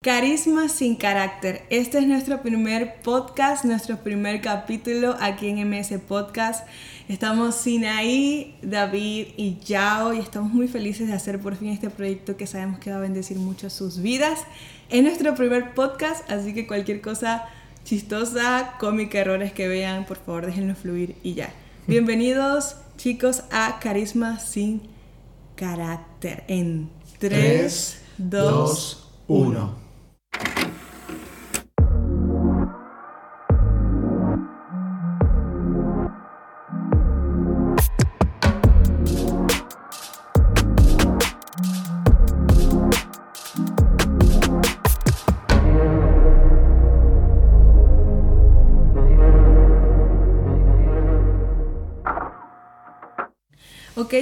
Carisma sin carácter. Este es nuestro primer podcast, nuestro primer capítulo aquí en MS Podcast. Estamos Sinaí, David y Yao y estamos muy felices de hacer por fin este proyecto que sabemos que va a bendecir mucho sus vidas. Es nuestro primer podcast, así que cualquier cosa chistosa, cómica, errores que vean, por favor déjenlo fluir y ya. Bienvenidos chicos a Carisma sin carácter en 3, 2, 1. Ok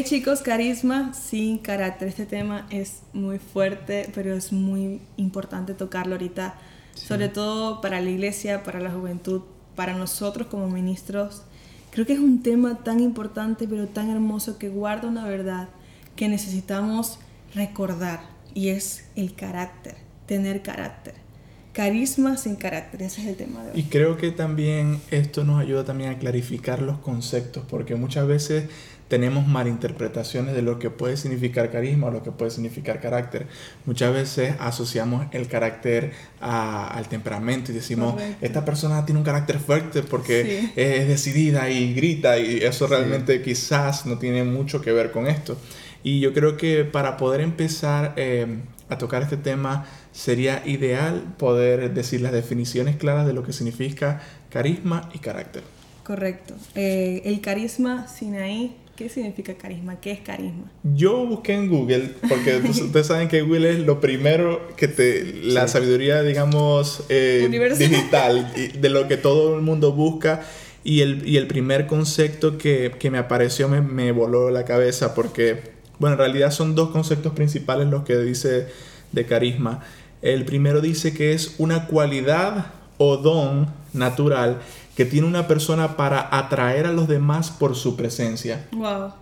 chicos, carisma sin carácter. Este tema es muy fuerte, pero es muy importante tocarlo ahorita, sobre todo para la iglesia, para la juventud, para nosotros como ministros. Creo que es un tema tan importante, pero tan hermoso que guarda una verdad que necesitamos recordar y es el carácter, tener carácter. Carisma sin carácter, ese es el tema de hoy. Y creo que también esto nos ayuda también a clarificar los conceptos, porque muchas veces tenemos malinterpretaciones de lo que puede significar carisma o lo que puede significar carácter. Muchas veces asociamos el carácter al temperamento y decimos, esta persona tiene un carácter fuerte porque es decidida y grita y eso realmente quizás no tiene mucho que ver con esto. Y yo creo que para poder empezar eh, a tocar este tema sería ideal poder decir las definiciones claras de lo que significa carisma y carácter. Correcto. Eh, el carisma, Sinaí, ¿Qué significa carisma? ¿Qué es carisma? Yo busqué en Google, porque ustedes saben que Google es lo primero que te. la sabiduría, digamos, eh, digital, de lo que todo el mundo busca. Y el, y el primer concepto que, que me apareció me, me, voló la cabeza, porque, bueno, en realidad son dos conceptos principales los que dice de carisma. El primero dice que es una cualidad o don natural que tiene una persona para atraer a los demás por su presencia. Wow.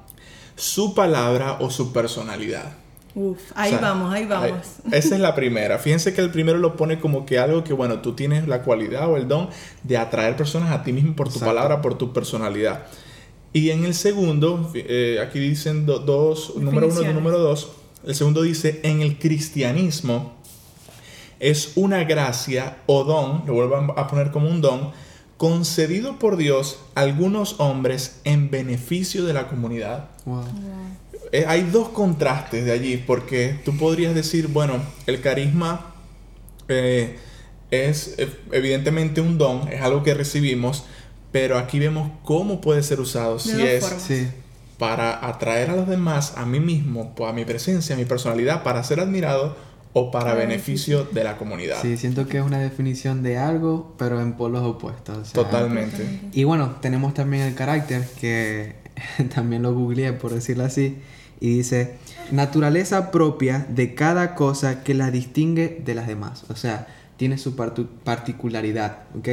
Su palabra o su personalidad. Uf, ahí vamos, ahí vamos. esa es la primera. Fíjense que el primero lo pone como que algo que, bueno, tú tienes la cualidad o el don de atraer personas a ti mismo por tu palabra, por tu personalidad. Y en el segundo, eh, aquí dicen dos, número uno y número dos. El segundo dice, en el cristianismo es una gracia o don, lo vuelvan a poner como un don, concedido por Dios a algunos hombres en beneficio de la comunidad. Eh, hay dos contrastes de allí, porque tú podrías decir, bueno, el carisma eh, es eh, evidentemente un don, es algo que recibimos, pero aquí vemos cómo puede ser usado. si es para atraer a los demás, a mí mismo, a mi presencia, a mi personalidad, para ser admirado o para beneficio de la comunidad. Sí, siento que es una definición de algo, pero en polos opuestos. Totalmente. Y bueno, tenemos también el carácter, que también lo googleé por decirlo así, y dice, naturaleza propia de cada cosa que la distingue de las demás. O sea, tiene su particularidad, ¿ok?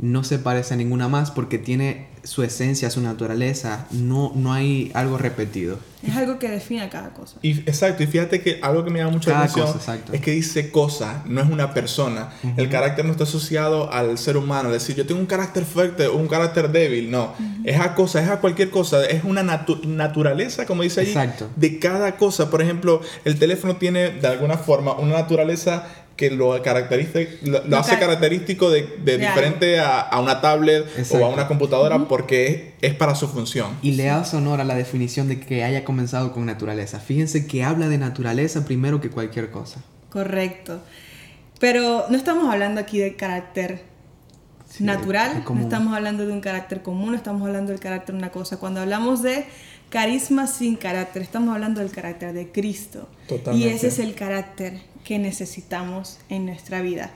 No se parece a ninguna más porque tiene su esencia, su naturaleza, no, no hay algo repetido. Es algo que define a cada cosa. Y, exacto, y fíjate que algo que me llama mucho la atención es que dice cosa, no es una persona. El carácter no está asociado al ser humano, es decir, yo tengo un carácter fuerte o un carácter débil, no. Es a cosa, es a cualquier cosa, es una naturaleza, como dice allí, de cada cosa. Por ejemplo, el teléfono tiene de alguna forma una naturaleza que lo, caracteriza, lo, hace característico de, diferente a, una tablet o a una computadora porque es, para su función. Y le da honor a la definición de que haya comenzado con naturaleza. Fíjense que habla de naturaleza primero que cualquier cosa. Correcto. Pero no estamos hablando aquí de carácter natural, no estamos hablando de un carácter común, no estamos hablando del carácter de una cosa. Cuando hablamos de carisma sin carácter, estamos hablando del carácter de Cristo. Y ese es el carácter que necesitamos en nuestra vida.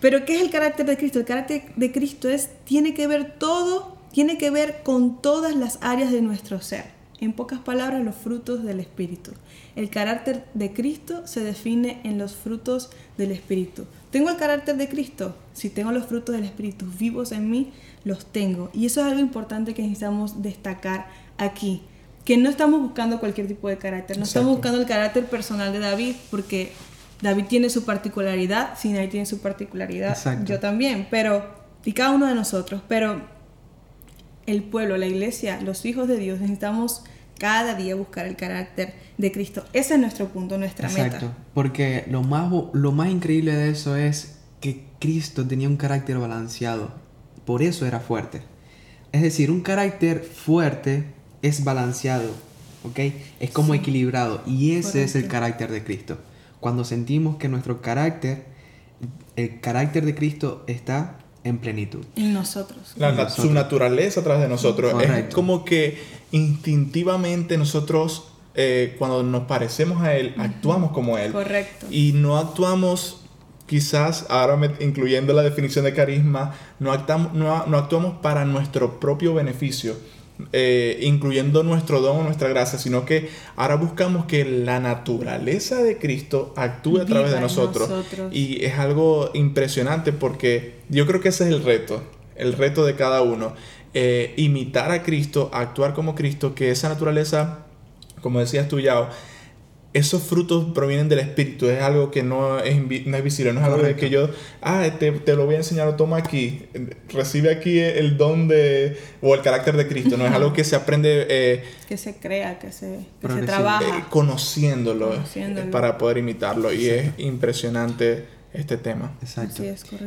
Pero ¿qué es el carácter de Cristo? El carácter de Cristo es, tiene que ver todo, tiene que ver con todas las áreas de nuestro ser. En pocas palabras, los frutos del Espíritu. El carácter de Cristo se define en los frutos del Espíritu. ¿Tengo el carácter de Cristo? Si tengo los frutos del Espíritu vivos en mí, los tengo. Y eso es algo importante que necesitamos destacar aquí. Que no estamos buscando cualquier tipo de carácter. No estamos buscando el carácter personal de David porque David tiene su particularidad, Sinai tiene su particularidad, yo también, pero, y cada uno de nosotros, pero el pueblo, la iglesia, los hijos de Dios, necesitamos cada día buscar el carácter de Cristo. Ese es nuestro punto, nuestra Exacto, porque lo más, lo más increíble de eso es que Cristo tenía un carácter balanceado, por eso era fuerte. Es decir, un carácter fuerte es balanceado, ¿ok? Es como equilibrado y ese es el carácter de Cristo. Cuando sentimos que nuestro carácter, el carácter de Cristo está en plenitud. En nosotros. Su naturaleza a través de nosotros. Es como que instintivamente nosotros, eh, cuando nos parecemos a Él, actuamos como Él. Correcto. Y no actuamos, quizás, ahora incluyendo la definición de carisma, no, actuamos, no, no actuamos para nuestro propio beneficio eh, incluyendo nuestro don o nuestra gracia, sino que ahora buscamos que la naturaleza de Cristo actúe a través de nosotros. Y es algo impresionante porque yo creo que ese es el reto, el reto de cada uno. Eh, imitar a Cristo, actuar como Cristo, que esa naturaleza, como decías tú, Yao, esos frutos provienen del Espíritu, es algo que no es, no es visible, no es algo de que yo, ah, te, te, lo voy a enseñar, toma aquí, recibe aquí el don de, o el carácter de Cristo, no es algo que se aprende... Eh, que se crea, que se, que se trabaja. Eh, conociéndolo, eh, para poder imitarlo, y es impresionante este tema. Exacto.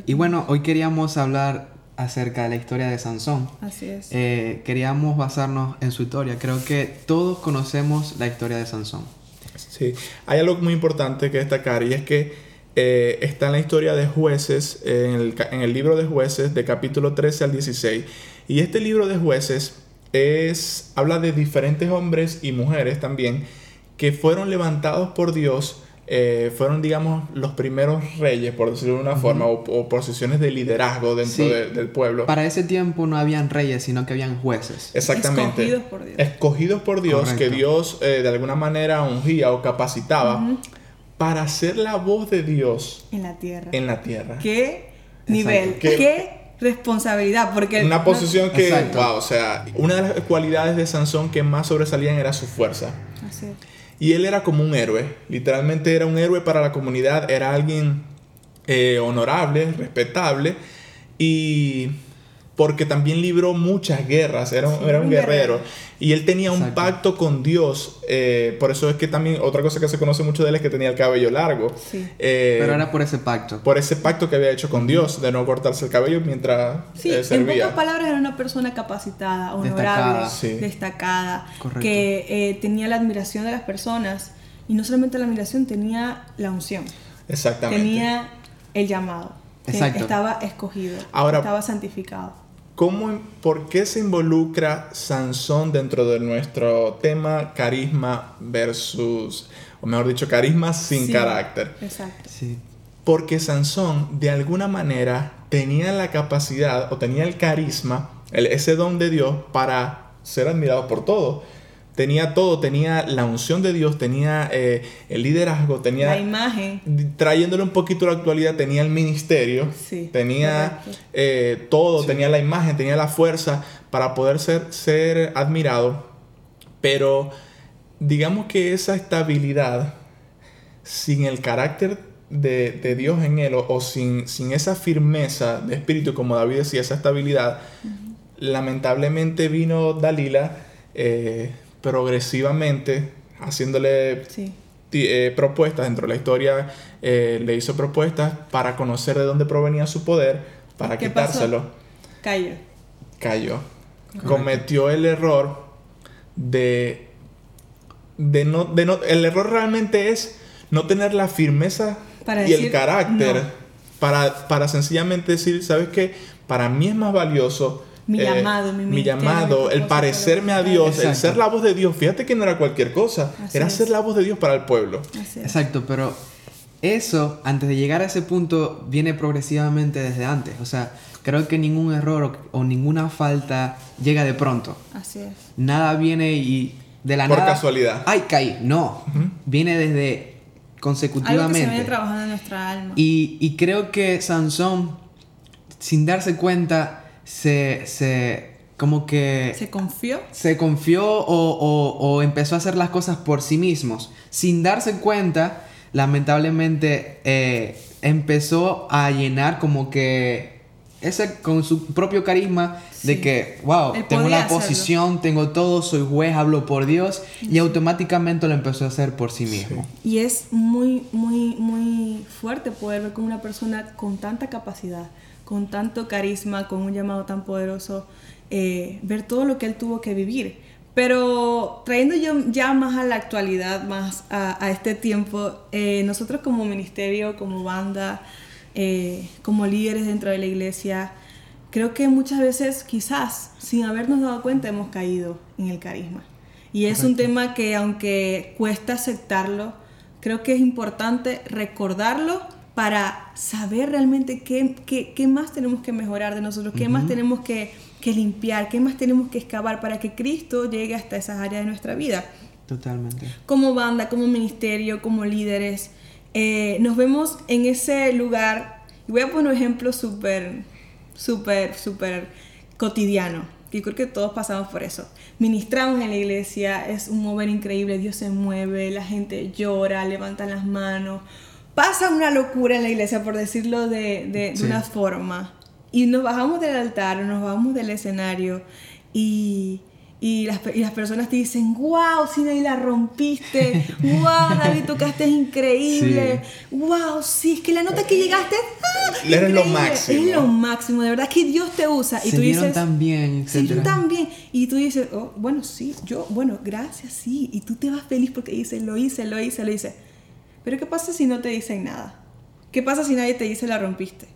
Y bueno, hoy queríamos hablar acerca de la historia de Sansón. Así es. queríamos basarnos en su historia, creo que todos conocemos la historia de Sansón. Sí, hay algo muy importante que destacar y es que eh, está en la historia de jueces, en el, libro de jueces de capítulo 13 al 16. Y este libro de jueces es, habla de diferentes hombres y mujeres también que fueron levantados por Dios eh, fueron, digamos, los primeros reyes, por decirlo de una forma, o, posiciones de liderazgo dentro del pueblo. Para ese tiempo no habían reyes, sino que habían jueces. Exactamente. Escogidos por Dios. Escogidos por Dios, que Dios eh, de alguna manera ungía o capacitaba para ser la voz de Dios en la tierra. En la tierra. ¿Qué nivel? ¿Qué? responsabilidad porque una posición que wow o sea una de las cualidades de Sansón que más sobresalían era su fuerza Así es. Y él era como un héroe, literalmente era un héroe para la comunidad, era alguien eh, honorable, respetable, y porque también libró muchas guerras, era un, era un, guerrero. Y él tenía un pacto con Dios, eh, por eso es que también otra cosa que se conoce mucho de él es que tenía el cabello largo. Eh, Pero era por ese pacto. Por ese pacto que había hecho con Dios, de no cortarse el cabello mientras sí, servía. En pocas palabras era una persona capacitada, honorable, destacada, que tenía la admiración de las personas. Y no solamente la admiración, tenía la unción. Exactamente. Tenía el llamado. Exacto. Estaba escogido. estaba santificado. ¿Cómo, ¿Por qué se involucra Sansón dentro de nuestro tema carisma versus, o mejor dicho, carisma sin carácter? Exacto. Sí. Porque Sansón de alguna manera tenía la capacidad o tenía el carisma, ese don de Dios para ser admirado por todos tenía todo, tenía la unción de Dios, tenía eh, el liderazgo, tenía... La imagen. Trayéndole un poquito a la actualidad, tenía el ministerio, tenía eh, todo, tenía la imagen, tenía la fuerza para poder ser, ser admirado, pero digamos que esa estabilidad, sin el carácter de, Dios en él, o, sin, sin, esa firmeza de espíritu, como David decía, esa estabilidad, lamentablemente vino Dalila, eh, progresivamente haciéndole eh, propuestas dentro de la historia, eh, le hizo propuestas para conocer de dónde provenía su poder, para quitárselo. Cayó. Cayó. Cometió el error de, de, no, de no... El error realmente es no tener la firmeza y el carácter para, para sencillamente decir, ¿sabes qué? Para mí es más valioso mi eh, llamado, mi, llamado, el parecerme a Dios, el ser la voz de Dios. Fíjate que no era cualquier cosa, era ser la voz de Dios para el pueblo. Exacto, pero eso, antes de llegar a ese punto, viene progresivamente desde antes. O sea, creo que ningún error o, ninguna falta llega de pronto. Así es. Nada viene y de la Por nada. Por casualidad. Ay, caí. No. Viene desde consecutivamente. Algo que se viene trabajando en nuestra alma. Y, y creo que Sansón, sin darse cuenta, se, se como que... ¿Se confió? Se confió o, o, o, empezó a hacer las cosas por sí mismos, sin darse cuenta lamentablemente eh, empezó a llenar como que ese con su propio carisma de que, wow, tengo la posición, tengo todo, soy juez, hablo por Dios y automáticamente lo empezó a hacer por sí mismo. Y es muy, muy, muy fuerte poder ver como una persona con tanta capacidad, con tanto carisma, con un llamado tan poderoso, eh, ver todo lo que él tuvo que vivir. Pero trayendo yo ya más a la actualidad, más a, este tiempo, eh, nosotros como ministerio, como banda, eh, como líderes dentro de la iglesia, creo que muchas veces quizás sin habernos dado cuenta hemos caído en el carisma. Y es un tema que aunque cuesta aceptarlo, creo que es importante recordarlo para saber realmente qué, qué, qué más tenemos que mejorar de nosotros, qué más tenemos que, que, limpiar, qué más tenemos que excavar para que Cristo llegue hasta esas áreas de nuestra vida. Totalmente. Como banda, como ministerio, como líderes, eh, nos vemos en ese lugar. Y voy a poner un ejemplo súper, súper, súper cotidiano. Y creo que todos pasamos por eso. Ministramos en la iglesia, es un mover increíble, Dios se mueve, la gente llora, levanta las manos. Pasa una locura en la iglesia, por decirlo de, de, una forma. Y nos bajamos del altar, nos bajamos del escenario y y las, y las, personas te dicen, wow, Sinaí la rompiste, wow, David, tocaste increíble, wow, sí, es que la nota que llegaste, ah, eres lo máximo. Es lo máximo, de verdad que Dios te usa. Y tú dices, tan bien, Sí, tú también. Y tú dices, oh, bueno, sí, yo, bueno, gracias, sí. Y tú te vas feliz porque dices, lo hice, lo hice, lo hice. Pero ¿qué pasa si no te dicen nada? ¿Qué pasa si nadie te dice la rompiste?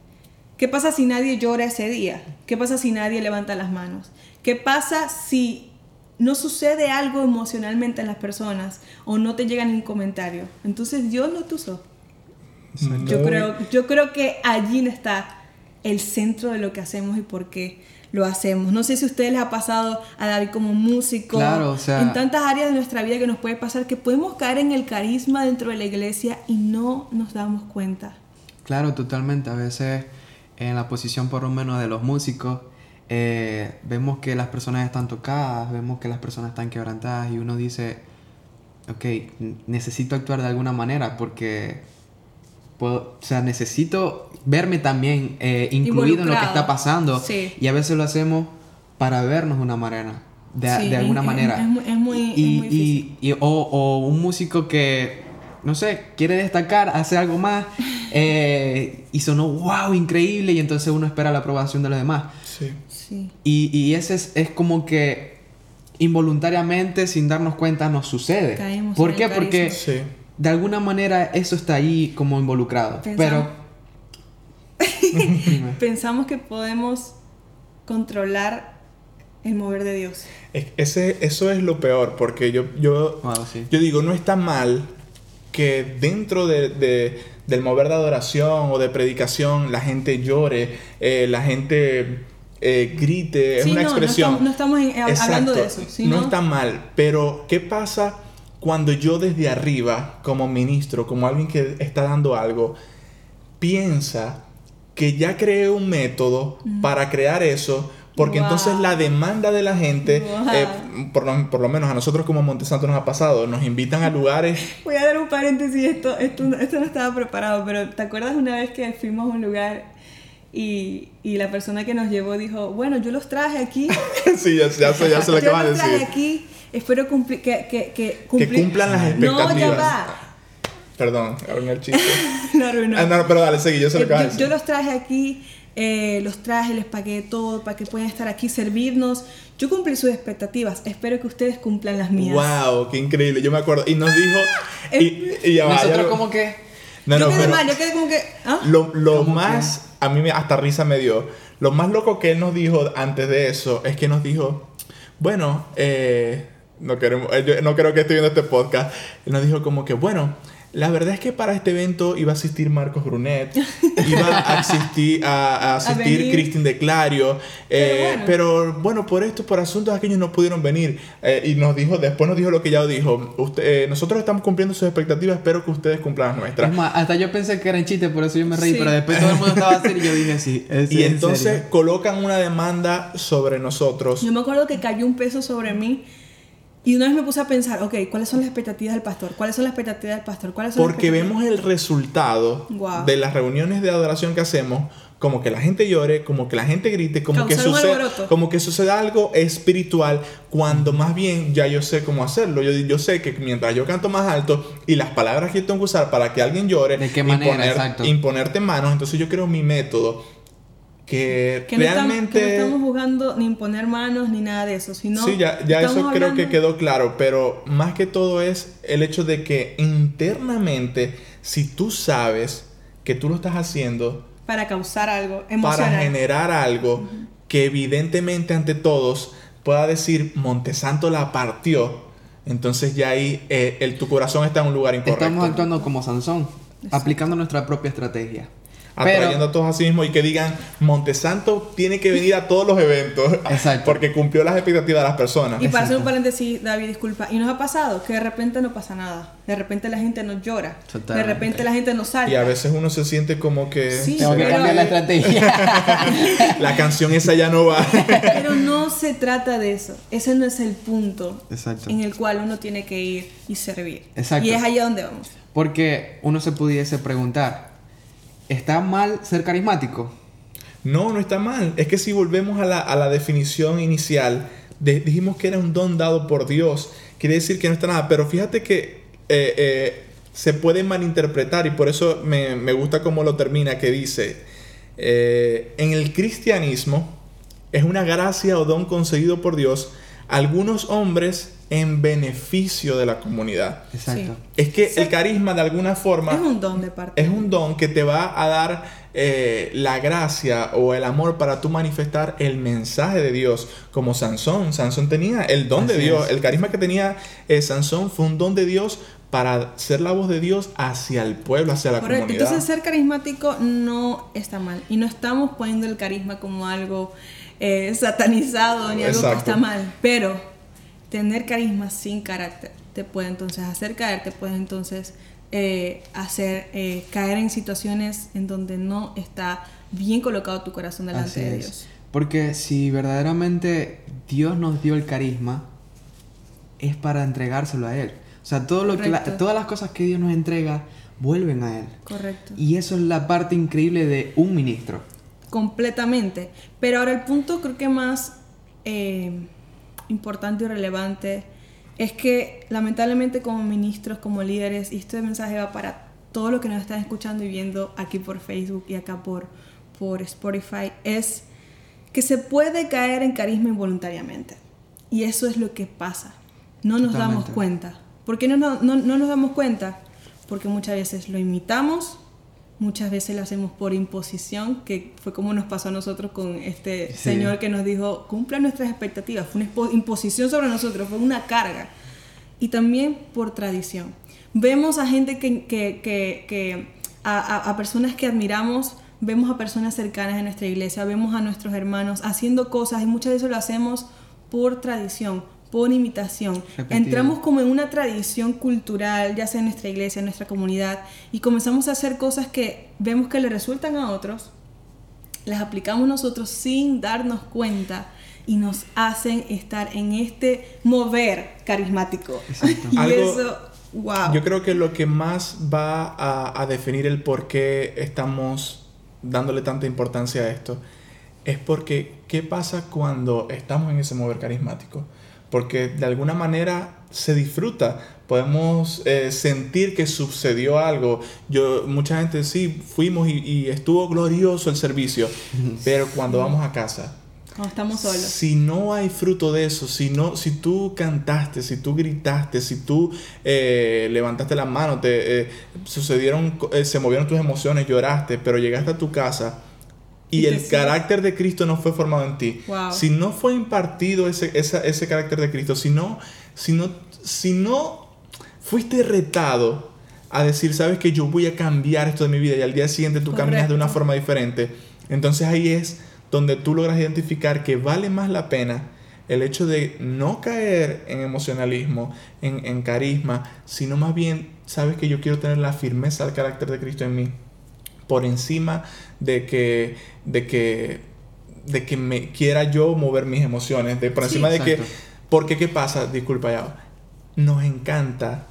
¿Qué pasa si nadie llora ese día? ¿Qué pasa si nadie levanta las manos? ¿Qué pasa si no sucede algo emocionalmente en las personas o no te llega ningún comentario. Entonces Dios no te usó. Yo creo, yo creo que allí está el centro de lo que hacemos y por qué lo hacemos. No sé si a ustedes les ha pasado a David como músico, claro, en tantas áreas de nuestra vida que nos puede pasar, que podemos caer en el carisma dentro de la iglesia y no nos damos cuenta. Claro, totalmente. A veces en la posición por lo menos de los músicos, eh, vemos que las personas están tocadas, vemos que las personas están quebrantadas y uno dice, ok, necesito actuar de alguna manera porque, puedo, o sea, necesito verme también eh, incluido en lo que está pasando y a veces lo hacemos para vernos de una manera. De, de alguna manera. Es, muy, y, y, o, o, un músico que, no sé, quiere destacar, hace algo más eh, y sonó wow, increíble y entonces uno espera la aprobación de los demás. Sí. Y, y ese es, es, como que involuntariamente, sin darnos cuenta, nos sucede. ¿Por qué? Porque de alguna manera eso está ahí como involucrado. Pero... Pensamos que podemos controlar el mover de Dios. ese, eso es lo peor, porque yo, yo, yo digo, no está mal que dentro de, de, del mover de adoración o de predicación la gente llore, eh, la gente eh, grite, es una expresión. No estamos, hablando de eso. no está mal, pero ¿qué pasa cuando yo desde arriba, como ministro, como alguien que está dando algo, piensa que ya creé un método para crear eso? Porque entonces la demanda de la gente, eh, por, lo, menos a nosotros como Montesanto nos ha pasado, nos invitan a lugares... Voy a dar un paréntesis, esto, esto, esto no estaba preparado, pero ¿te acuerdas una vez que fuimos a un lugar y, y, la persona que nos llevó dijo, bueno, yo los traje aquí. sí, ya, ya, ya se lo acabas de decir. Yo los traje aquí, espero que, que, que, que, cumplan las expectativas. No, ya va. Perdón, arruiné el chiste. no arruinó. Ah, no, pero dale, seguí, yo se lo de decir. Yo los traje aquí, eh, los traje, les pagué todo para que puedan estar aquí, servirnos. Yo cumplí sus expectativas, espero que ustedes cumplan las mías. ¡Wow! ¡Qué increíble! Yo me acuerdo, y nos dijo... y, y ya Nosotros como que... No, yo no, quedé mal, yo quedé como que... ¿ah? Lo, lo más a mí hasta risa me dio. Lo más loco que él nos dijo antes de eso es que nos dijo, bueno, eh, no, queremos, eh, no creo que esté viendo este podcast. Él nos dijo como que, bueno, la verdad es que para este evento iba a asistir Marcos Brunet, iba a asistir, a, asistir Cristín de Clario, eh, pero, bueno. por esto, por asuntos aquellos no pudieron venir. Eh, y nos dijo, después nos dijo lo que ya dijo, usted, eh, nosotros estamos cumpliendo sus expectativas, espero que ustedes cumplan las nuestras. Es más, hasta yo pensé que eran chistes, por eso yo me reí, pero después todo el mundo estaba así y yo dije sí. y entonces colocan una demanda sobre nosotros. Yo me acuerdo que cayó un peso sobre mí Y una vez me puse a pensar, ok, ¿cuáles son las expectativas del pastor? ¿Cuáles son las expectativas del pastor? ¿Cuáles son Porque vemos el resultado de las reuniones de adoración que hacemos, como que la gente llore, como que la gente grite, como que, suceda, como que suceda algo espiritual, cuando más bien ya yo sé cómo hacerlo. Yo, yo sé que mientras yo canto más alto y las palabras que tengo que usar para que alguien llore, ¿De qué manera? imponerte manos, entonces yo creo mi método que, realmente... No estamos, jugando ni imponer manos ni nada de eso, sino... Sí, ya, ya eso creo que quedó claro, pero más que todo es el hecho de que internamente, si tú sabes que tú lo estás haciendo... Para causar algo emocional. Para generar algo que evidentemente ante todos pueda decir Montesanto la partió, entonces ya ahí eh, el, tu corazón está en un lugar incorrecto. Estamos actuando como Sansón, aplicando nuestra propia estrategia atrayendo a todos a sí mismos y que digan, Montesanto tiene que venir a todos los eventos Exacto. porque cumplió las expectativas de las personas. Y para hacer un paréntesis, David, disculpa, y nos ha pasado que de repente no pasa nada, de repente la gente nos llora, de repente la gente nos salta. Y a veces uno se siente como que... Sí, Tengo que cambiar la estrategia. la canción esa ya no va. pero no se trata de eso, ese no es el punto en el cual uno tiene que ir y servir. Exacto. Y es allá donde vamos. Porque uno se pudiese preguntar, ¿Está mal ser carismático? No, no está mal. Es que si volvemos a la, definición inicial, dijimos que era un don dado por Dios. Quiere decir que no está nada. Pero fíjate que eh, eh, se puede malinterpretar y por eso me, gusta cómo lo termina, que dice, eh, en el cristianismo es una gracia o don concedido por Dios algunos hombres en beneficio de la comunidad. Exacto. Es que el carisma de alguna forma... Es un don de parte. Es un don que te va a dar eh, la gracia o el amor para tú manifestar el mensaje de Dios, como Sansón. Sansón tenía el don de Dios. El carisma que tenía eh, Sansón fue un don de Dios para ser la voz de Dios hacia el pueblo, hacia la Correcto. comunidad. Entonces ser carismático no está mal. Y no estamos poniendo el carisma como algo eh, satanizado ni algo que está mal. Pero tener carisma sin carácter te puede entonces hacer caer, te puede entonces eh, hacer eh, caer en situaciones en donde no está bien colocado tu corazón delante de Dios. Porque si verdaderamente Dios nos dio el carisma, es para entregárselo a Él. O sea, todo lo que todas las cosas que Dios nos entrega vuelven a Él. Correcto. Y eso es la parte increíble de un ministro completamente. Pero ahora el punto creo que más eh, importante y relevante es que lamentablemente como ministros, como líderes, y este mensaje va para todos los que nos están escuchando y viendo aquí por Facebook y acá por, por Spotify, es que se puede caer en carisma involuntariamente. Y eso es lo que pasa. No nos damos cuenta. ¿Por qué no, no, no nos damos cuenta? Porque muchas veces lo imitamos muchas veces lo hacemos por imposición, que fue como nos pasó a nosotros con este señor que nos dijo, cumpla nuestras expectativas, fue una imposición sobre nosotros, fue una carga. Y también por tradición. Vemos a gente que, que, que, a, a, personas que admiramos, vemos a personas cercanas en nuestra iglesia, vemos a nuestros hermanos haciendo cosas y muchas veces lo hacemos por tradición, por imitación. Entramos como en una tradición cultural, ya sea en nuestra iglesia, en nuestra comunidad, y comenzamos a hacer cosas que vemos que le resultan a otros, las aplicamos nosotros sin darnos cuenta y nos hacen estar en este mover carismático. Y eso, wow. Yo creo que lo que más va a, a definir el por qué estamos dándole tanta importancia a esto es porque, ¿qué pasa cuando estamos en ese mover carismático? Porque de alguna manera se disfruta. Podemos eh, sentir que sucedió algo. Yo, mucha gente sí, fuimos y, estuvo glorioso el servicio, pero cuando vamos a casa, cuando estamos solos. Si no hay fruto de eso, si, no, si tú cantaste, si tú gritaste, si tú eh, levantaste las manos, te, eh, sucedieron, se movieron tus emociones, lloraste, pero llegaste a tu casa y, el carácter de Cristo no fue formado en ti. Si no fue impartido ese, ese carácter de Cristo, si no, si, no, si no fuiste retado a decir, sabes que yo voy a cambiar esto de mi vida y al día siguiente tú caminas de una forma diferente, entonces ahí es donde tú logras identificar que vale más la pena el hecho de no caer en emocionalismo, en, en carisma, sino más bien, sabes que yo quiero tener la firmeza del carácter de Cristo en mí por encima de que, de que, de que me quiera yo mover mis emociones, de por encima de que Porque, ¿qué pasa? Disculpa, ya. Nos encanta.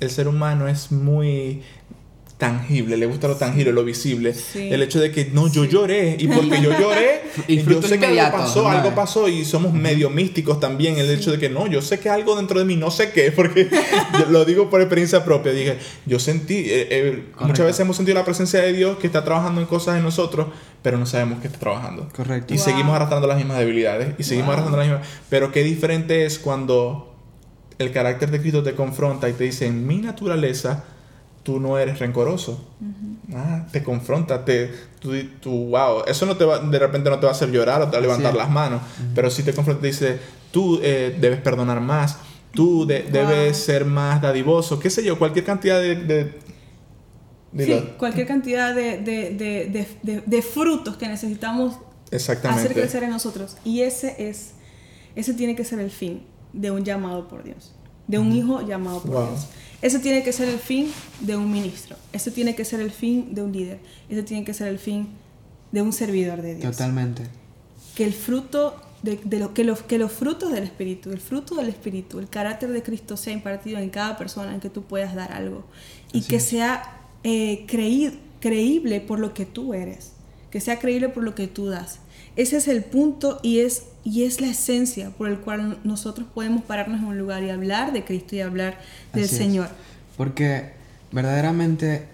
El ser humano es muy tangible, le gusta lo tangible, lo visible. El hecho de que no, yo lloré y porque yo lloré, y yo sé que algo pasó, algo pasó y somos medio místicos también. El hecho de que no, yo sé que algo dentro de mí, no sé qué, porque lo digo por experiencia propia. Dije, yo sentí, eh, eh, muchas veces hemos sentido la presencia de Dios que está trabajando en cosas en nosotros, pero no sabemos que está trabajando. Correcto. Y seguimos arrastrando las mismas debilidades y seguimos arrastrando las mismas. Pero qué diferente es cuando el carácter de Cristo te confronta y te dice, en mi naturaleza, tú no eres rencoroso. ah, te confronta, te, tú, wow, eso no te va, de repente no te va a hacer llorar o te va a levantar las manos, pero si te confronta y dice, tú eh, debes perdonar más, tú debes ser más dadivoso, qué sé yo, cualquier cantidad de... sí, cualquier cantidad de, frutos que necesitamos hacer crecer en nosotros. Y ese es, ese tiene que ser el fin de un llamado por Dios, de un hijo llamado por Dios. Ese tiene que ser el fin de un ministro. Ese tiene que ser el fin de un líder. Ese tiene que ser el fin de un servidor de Dios. Totalmente. Que el fruto de, lo, que, los, que los frutos del Espíritu, el fruto del Espíritu, el carácter de Cristo sea impartido en cada persona en que tú puedas dar algo. Y que sea eh, creíble por lo que tú eres. Que sea creíble por lo que tú das. Ese es el punto y es, y es la esencia por el cual nosotros podemos pararnos en un lugar y hablar de Cristo y hablar del Señor. Porque verdaderamente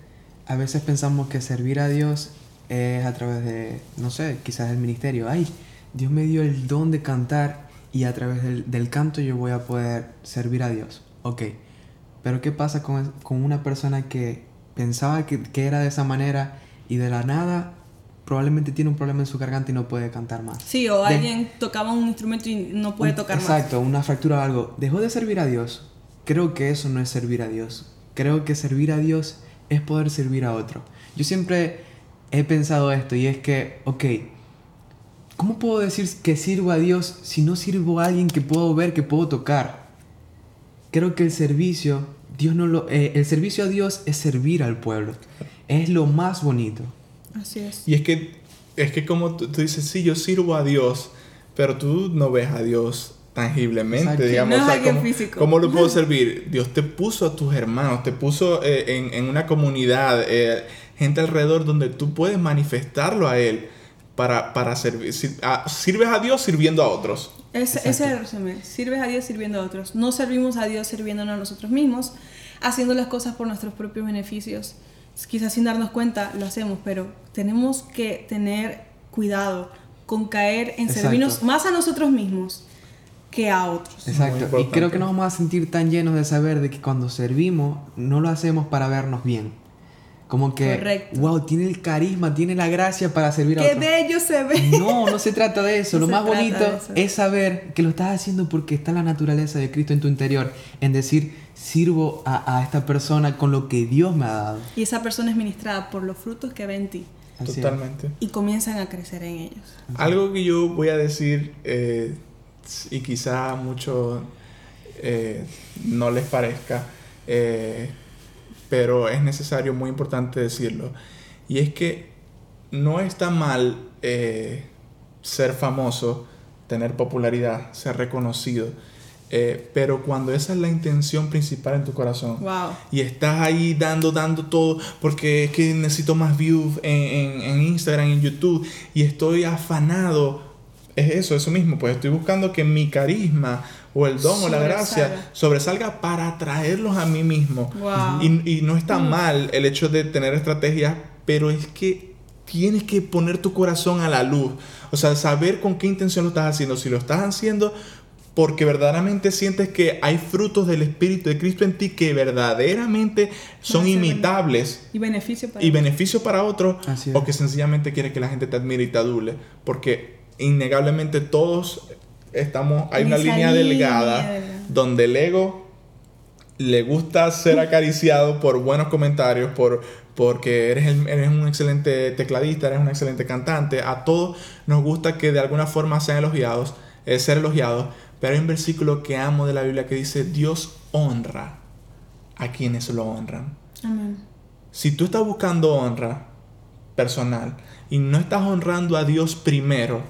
a veces pensamos que servir a Dios es a través de, no sé, quizás el ministerio. Ay, Dios me dio el don de cantar y a través del, canto yo voy a poder servir a Dios. Ok, pero ¿qué pasa con, una persona que pensaba que, que era de esa manera y de la nada probablemente tiene un problema en su garganta y no puede cantar más. Sí, o alguien tocaba un instrumento y no puede tocar más. Exacto, una fractura o algo. Dejó de servir a Dios. Creo que eso no es servir a Dios. Creo que servir a Dios es poder servir a otro. Yo siempre he pensado esto y es que, ok, ¿cómo puedo decir que sirvo a Dios si no sirvo a alguien que puedo ver, que puedo tocar? Creo que el servicio, Dios no lo, eh, el servicio a Dios es servir al pueblo. Es lo más bonito. Así es. Y es que, es que como tú, dices, sí, yo sirvo a Dios, pero tú no ves a Dios tangiblemente, digamos. No ¿cómo, físico. ¿Cómo lo puedo servir? Dios te puso a tus hermanos, te puso eh, en, en, una comunidad, eh, gente alrededor donde tú puedes manifestarlo a Él para, para servir. sirves a Dios sirviendo a otros. ese es el resumen. Sirves a Dios sirviendo a otros. No servimos a Dios sirviéndonos a nosotros mismos, haciendo las cosas por nuestros propios beneficios quizás sin darnos cuenta lo hacemos, pero tenemos que tener cuidado con caer en servirnos más a nosotros mismos que a otros. Exacto. Y creo que nos vamos a sentir tan llenos de saber de que cuando servimos no lo hacemos para vernos bien. Como que, wow, tiene el carisma, tiene la gracia para servir a otros. ¡Qué bello se ve! No, no se trata de eso. lo más bonito es saber que lo estás haciendo porque está la naturaleza de Cristo en tu interior. En decir, sirvo a, esta persona con lo que Dios me ha dado. Y esa persona es ministrada por los frutos que ve en ti. Totalmente. Y comienzan a crecer en ellos. Algo que yo voy a decir, eh, y quizá a muchos eh, no les parezca, eh, pero es necesario, muy importante decirlo, y es que no está mal ser famoso, tener popularidad, ser reconocido eh, pero cuando esa es la intención principal en tu corazón y estás ahí dando, dando todo, porque es que necesito más views en, en, Instagram, en YouTube, y estoy afanado, es eso, eso mismo, pues estoy buscando que mi carisma o el don o la gracia sobresalga para atraerlos a mí mismo. Y, y, no está mm. mal el hecho de tener estrategias, pero es que tienes que poner tu corazón a la luz. O sea, saber con qué intención lo estás haciendo. Si lo estás haciendo porque verdaderamente sientes que hay frutos del Espíritu de Cristo en ti que verdaderamente son imitables y beneficio para, y beneficio para otros, o que sencillamente quieres que la gente te admire y te adule, porque innegablemente todos estamos, hay una línea delgada donde el ego le gusta ser acariciado por buenos comentarios, por, porque eres, eres, un excelente tecladista, eres un excelente cantante, a todos nos gusta que de alguna forma sean elogiados, eh, ser elogiados, pero hay un versículo que amo de la Biblia que dice, Dios honra a quienes lo honran. Si tú estás buscando honra personal y no estás honrando a Dios primero,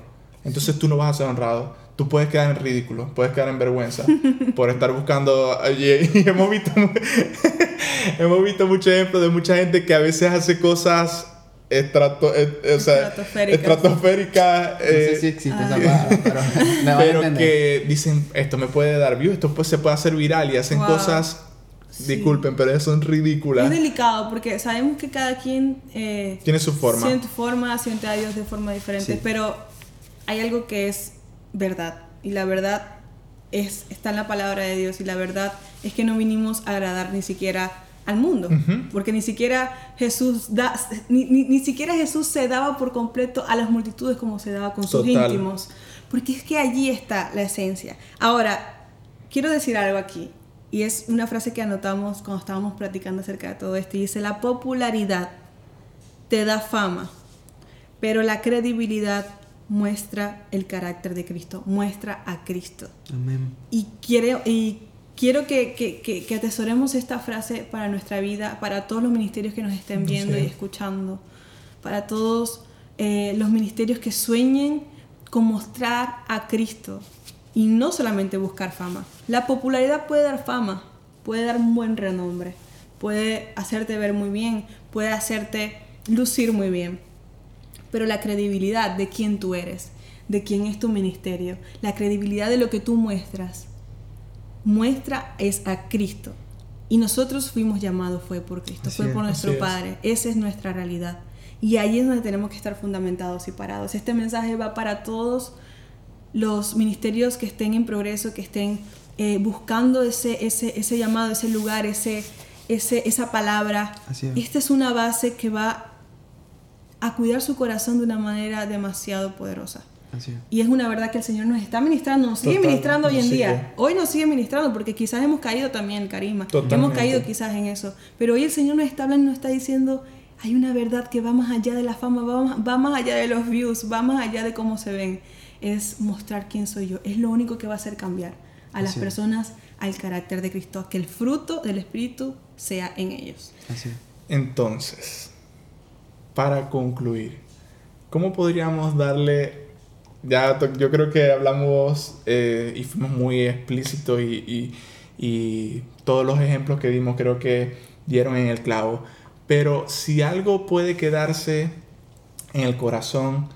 entonces tú no vas a ser honrado. Tú puedes quedar en ridículo, puedes quedar en vergüenza por estar buscando. Y, hemos visto, hemos visto muchos ejemplos de mucha gente que a veces hace cosas estrato, o sea, estratosféricas. no sé si existe esa palabra, pero, pero que dicen, esto me puede dar views, esto pues, se puede hacer viral y hacen cosas Disculpen, pero son ridículas. Es delicado porque sabemos que cada quien eh, tiene su forma. Siente forma, siente a Dios de forma diferente, pero hay algo que es verdad y la verdad es está en la palabra de Dios y la verdad es que no vinimos a agradar ni siquiera al mundo, porque ni siquiera Jesús da, ni, ni, siquiera Jesús se daba por completo a las multitudes como se daba con sus íntimos, porque es que allí está la esencia. Ahora, quiero decir algo aquí. Y es una frase que anotamos cuando estábamos platicando acerca de todo esto. Y dice, la popularidad te da fama, pero la credibilidad muestra el carácter de Cristo, muestra a Cristo. Amén. Y, quiero, y quiero que, que, atesoremos esta frase para nuestra vida, para todos los ministerios que nos estén viendo y escuchando, para todos eh, los ministerios que sueñen con mostrar a Cristo, y no solamente buscar fama. La popularidad puede dar fama, puede dar un buen renombre, puede hacerte ver muy bien, puede hacerte lucir muy bien. Pero la credibilidad de quién tú eres, de quién es tu ministerio, la credibilidad de lo que tú muestras, muestra es a Cristo. Y nosotros fuimos llamados fue por Cristo, fue por nuestro Padre. Esa es nuestra realidad. Y ahí es donde tenemos que estar fundamentados y parados. Este mensaje va para todos los ministerios que estén en progreso, que estén eh, buscando ese, ese, ese, llamado, ese lugar, ese, ese, esa palabra. Esta es una base que va a cuidar su corazón de una manera demasiado poderosa. Y es una verdad que el Señor nos está ministrando, nos sigue ministrando hoy en día. Hoy nos sigue ministrando porque quizás hemos caído también en carisma, hemos caído quizás en eso. Pero hoy el Señor nos está hablando, nos está diciendo, hay una verdad que va más allá de la fama, va va más allá de los views, va más allá de cómo se ven es mostrar quién soy yo. Es lo único que va a hacer cambiar a las personas al carácter de Cristo, que el fruto del Espíritu sea en ellos. Entonces, para concluir, ¿cómo podríamos darle, ya yo creo que hablamos eh, y fuimos muy explícitos y, todos los ejemplos que dimos creo que dieron en el clavo, pero si algo puede quedarse en el corazón,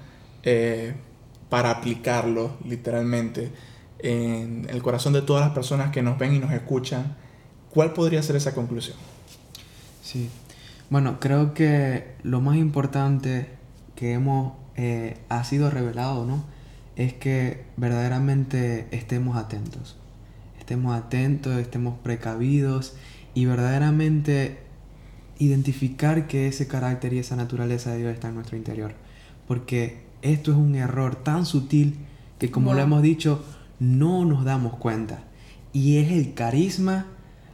eh, para aplicarlo literalmente en el corazón de todas las personas que nos ven y nos escuchan, ¿cuál podría ser esa conclusión? Sí, bueno, creo que lo más importante que hemos, eh, ha sido revelado, ¿no? Es que verdaderamente estemos atentos, estemos atentos, estemos precavidos y verdaderamente identificar que ese carácter y esa naturaleza de Dios está en nuestro interior. Porque esto es un error tan sutil que como lo hemos dicho, no nos damos cuenta. Y es el carisma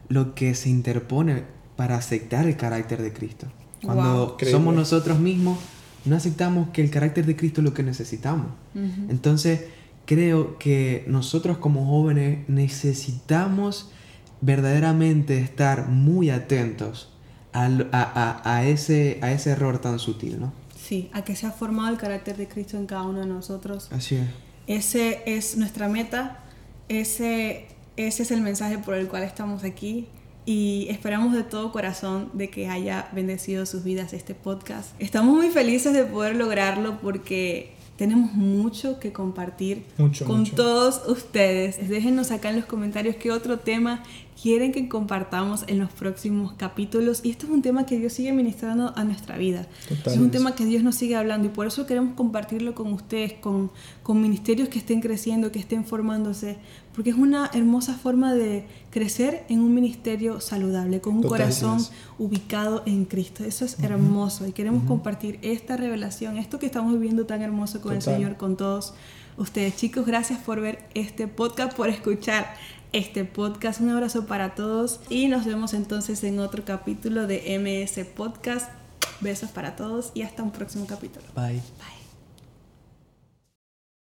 lo que se interpone para aceptar el carácter de Cristo. Cuando somos nosotros mismos, no aceptamos que el carácter de Cristo es lo que necesitamos. Entonces, creo que nosotros como jóvenes necesitamos verdaderamente estar muy atentos a, ese, a ese error tan sutil, ¿no? Sí, a que se ha formado el carácter de Cristo en cada uno de nosotros. Así es. Ese es nuestra meta, ese, ese es el mensaje por el cual estamos aquí y esperamos de todo corazón de que haya bendecido sus vidas este podcast. Estamos muy felices de poder lograrlo porque tenemos mucho que compartir con todos ustedes. Déjenos acá en los comentarios qué otro tema quieren que compartamos en los próximos capítulos. Y esto es un tema que Dios sigue ministrando a nuestra vida. Es un tema que Dios nos sigue hablando y por eso queremos compartirlo con ustedes, con, con ministerios que estén creciendo, que estén formándose, porque es una hermosa forma de crecer en un ministerio saludable, con un corazón ubicado en Cristo. Eso es hermoso y queremos compartir esta revelación, esto que estamos viviendo tan hermoso con el Señor, con todos ustedes. Chicos, gracias por ver este podcast, por escuchar este podcast. Un abrazo para todos y nos vemos entonces en otro capítulo de MS Podcast. Besos para todos y hasta un próximo capítulo. Bye. Bye.